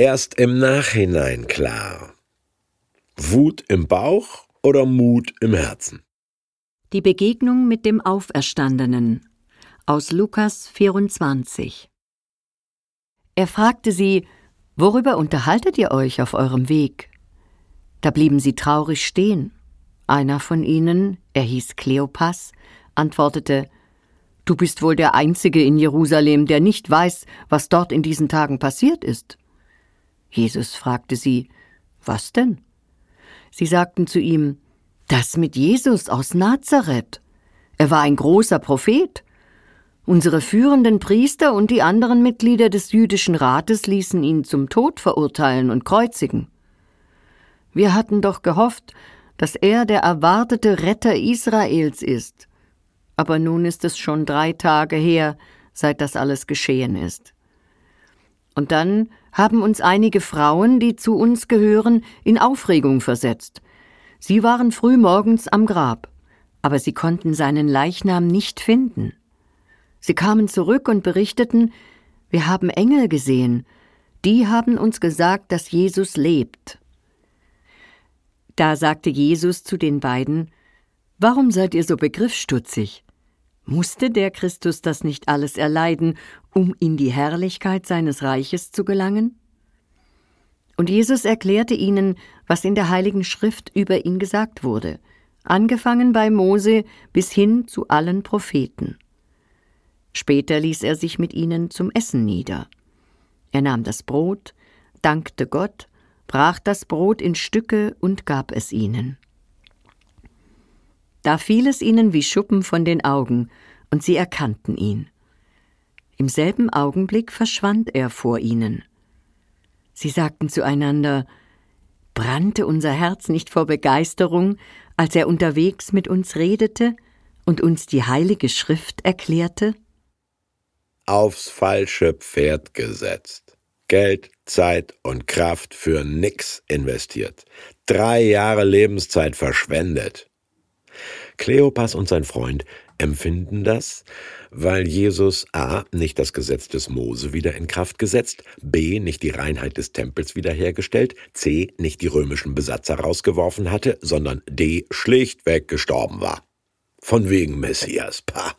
erst im Nachhinein klar. Wut im Bauch oder Mut im Herzen? Die Begegnung mit dem Auferstandenen aus Lukas 24 Er fragte sie, Worüber unterhaltet ihr euch auf eurem Weg? Da blieben sie traurig stehen. Einer von ihnen, er hieß Kleopas, antwortete Du bist wohl der Einzige in Jerusalem, der nicht weiß, was dort in diesen Tagen passiert ist. Jesus fragte sie Was denn? Sie sagten zu ihm Das mit Jesus aus Nazareth. Er war ein großer Prophet. Unsere führenden Priester und die anderen Mitglieder des jüdischen Rates ließen ihn zum Tod verurteilen und kreuzigen. Wir hatten doch gehofft, dass er der erwartete Retter Israels ist. Aber nun ist es schon drei Tage her, seit das alles geschehen ist. Und dann haben uns einige Frauen, die zu uns gehören, in Aufregung versetzt. Sie waren früh morgens am Grab, aber sie konnten seinen Leichnam nicht finden. Sie kamen zurück und berichteten, wir haben Engel gesehen, die haben uns gesagt, dass Jesus lebt. Da sagte Jesus zu den beiden, Warum seid ihr so begriffsstutzig? Musste der Christus das nicht alles erleiden, um in die Herrlichkeit seines Reiches zu gelangen? Und Jesus erklärte ihnen, was in der Heiligen Schrift über ihn gesagt wurde, angefangen bei Mose bis hin zu allen Propheten. Später ließ er sich mit ihnen zum Essen nieder. Er nahm das Brot, dankte Gott, brach das Brot in Stücke und gab es ihnen. Da fiel es ihnen wie Schuppen von den Augen, und sie erkannten ihn. Im selben Augenblick verschwand er vor ihnen. Sie sagten zueinander Brannte unser Herz nicht vor Begeisterung, als er unterwegs mit uns redete und uns die heilige Schrift erklärte? Aufs falsche Pferd gesetzt. Geld, Zeit und Kraft für nix investiert. Drei Jahre Lebenszeit verschwendet. Kleopas und sein Freund empfinden das, weil Jesus a. nicht das Gesetz des Mose wieder in Kraft gesetzt, b. nicht die Reinheit des Tempels wiederhergestellt, c. nicht die römischen Besatzer rausgeworfen hatte, sondern d. schlichtweg gestorben war. Von wegen Messias, pa.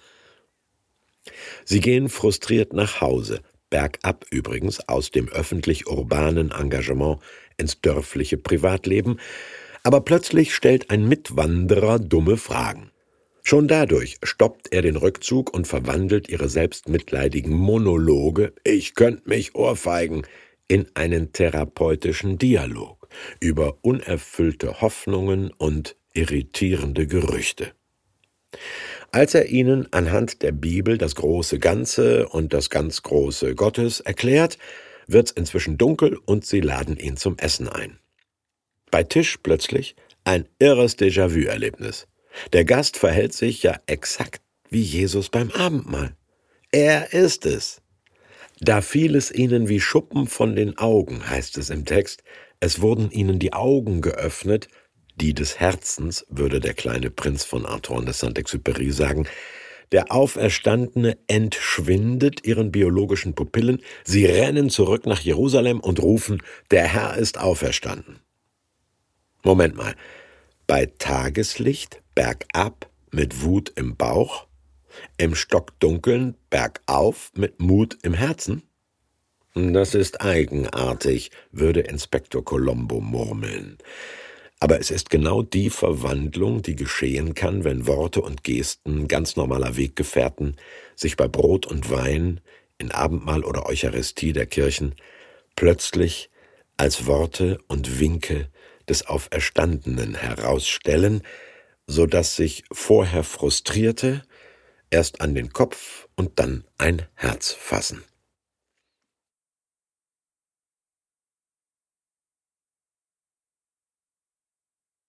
Sie gehen frustriert nach Hause, bergab übrigens aus dem öffentlich-urbanen Engagement ins dörfliche Privatleben, aber plötzlich stellt ein Mitwanderer dumme Fragen. Schon dadurch stoppt er den Rückzug und verwandelt ihre selbstmitleidigen Monologe, ich könnt mich ohrfeigen, in einen therapeutischen Dialog über unerfüllte Hoffnungen und irritierende Gerüchte. Als er ihnen anhand der Bibel das große Ganze und das ganz große Gottes erklärt, wird's inzwischen dunkel und sie laden ihn zum Essen ein. Bei Tisch plötzlich ein irres Déjà-vu-Erlebnis. Der Gast verhält sich ja exakt wie Jesus beim Abendmahl. Er ist es. Da fiel es ihnen wie Schuppen von den Augen, heißt es im Text. Es wurden ihnen die Augen geöffnet, die des Herzens, würde der kleine Prinz von Antoine de Saint-Exupéry sagen. Der Auferstandene entschwindet ihren biologischen Pupillen, sie rennen zurück nach Jerusalem und rufen, der Herr ist auferstanden. Moment mal. Bei Tageslicht bergab mit Wut im Bauch, im Stockdunkeln bergauf mit Mut im Herzen? Das ist eigenartig, würde Inspektor Colombo murmeln. Aber es ist genau die Verwandlung, die geschehen kann, wenn Worte und Gesten ganz normaler Weggefährten sich bei Brot und Wein, in Abendmahl oder Eucharistie der Kirchen plötzlich als Worte und Winke des Auferstandenen herausstellen, so dass sich vorher Frustrierte erst an den Kopf und dann ein Herz fassen.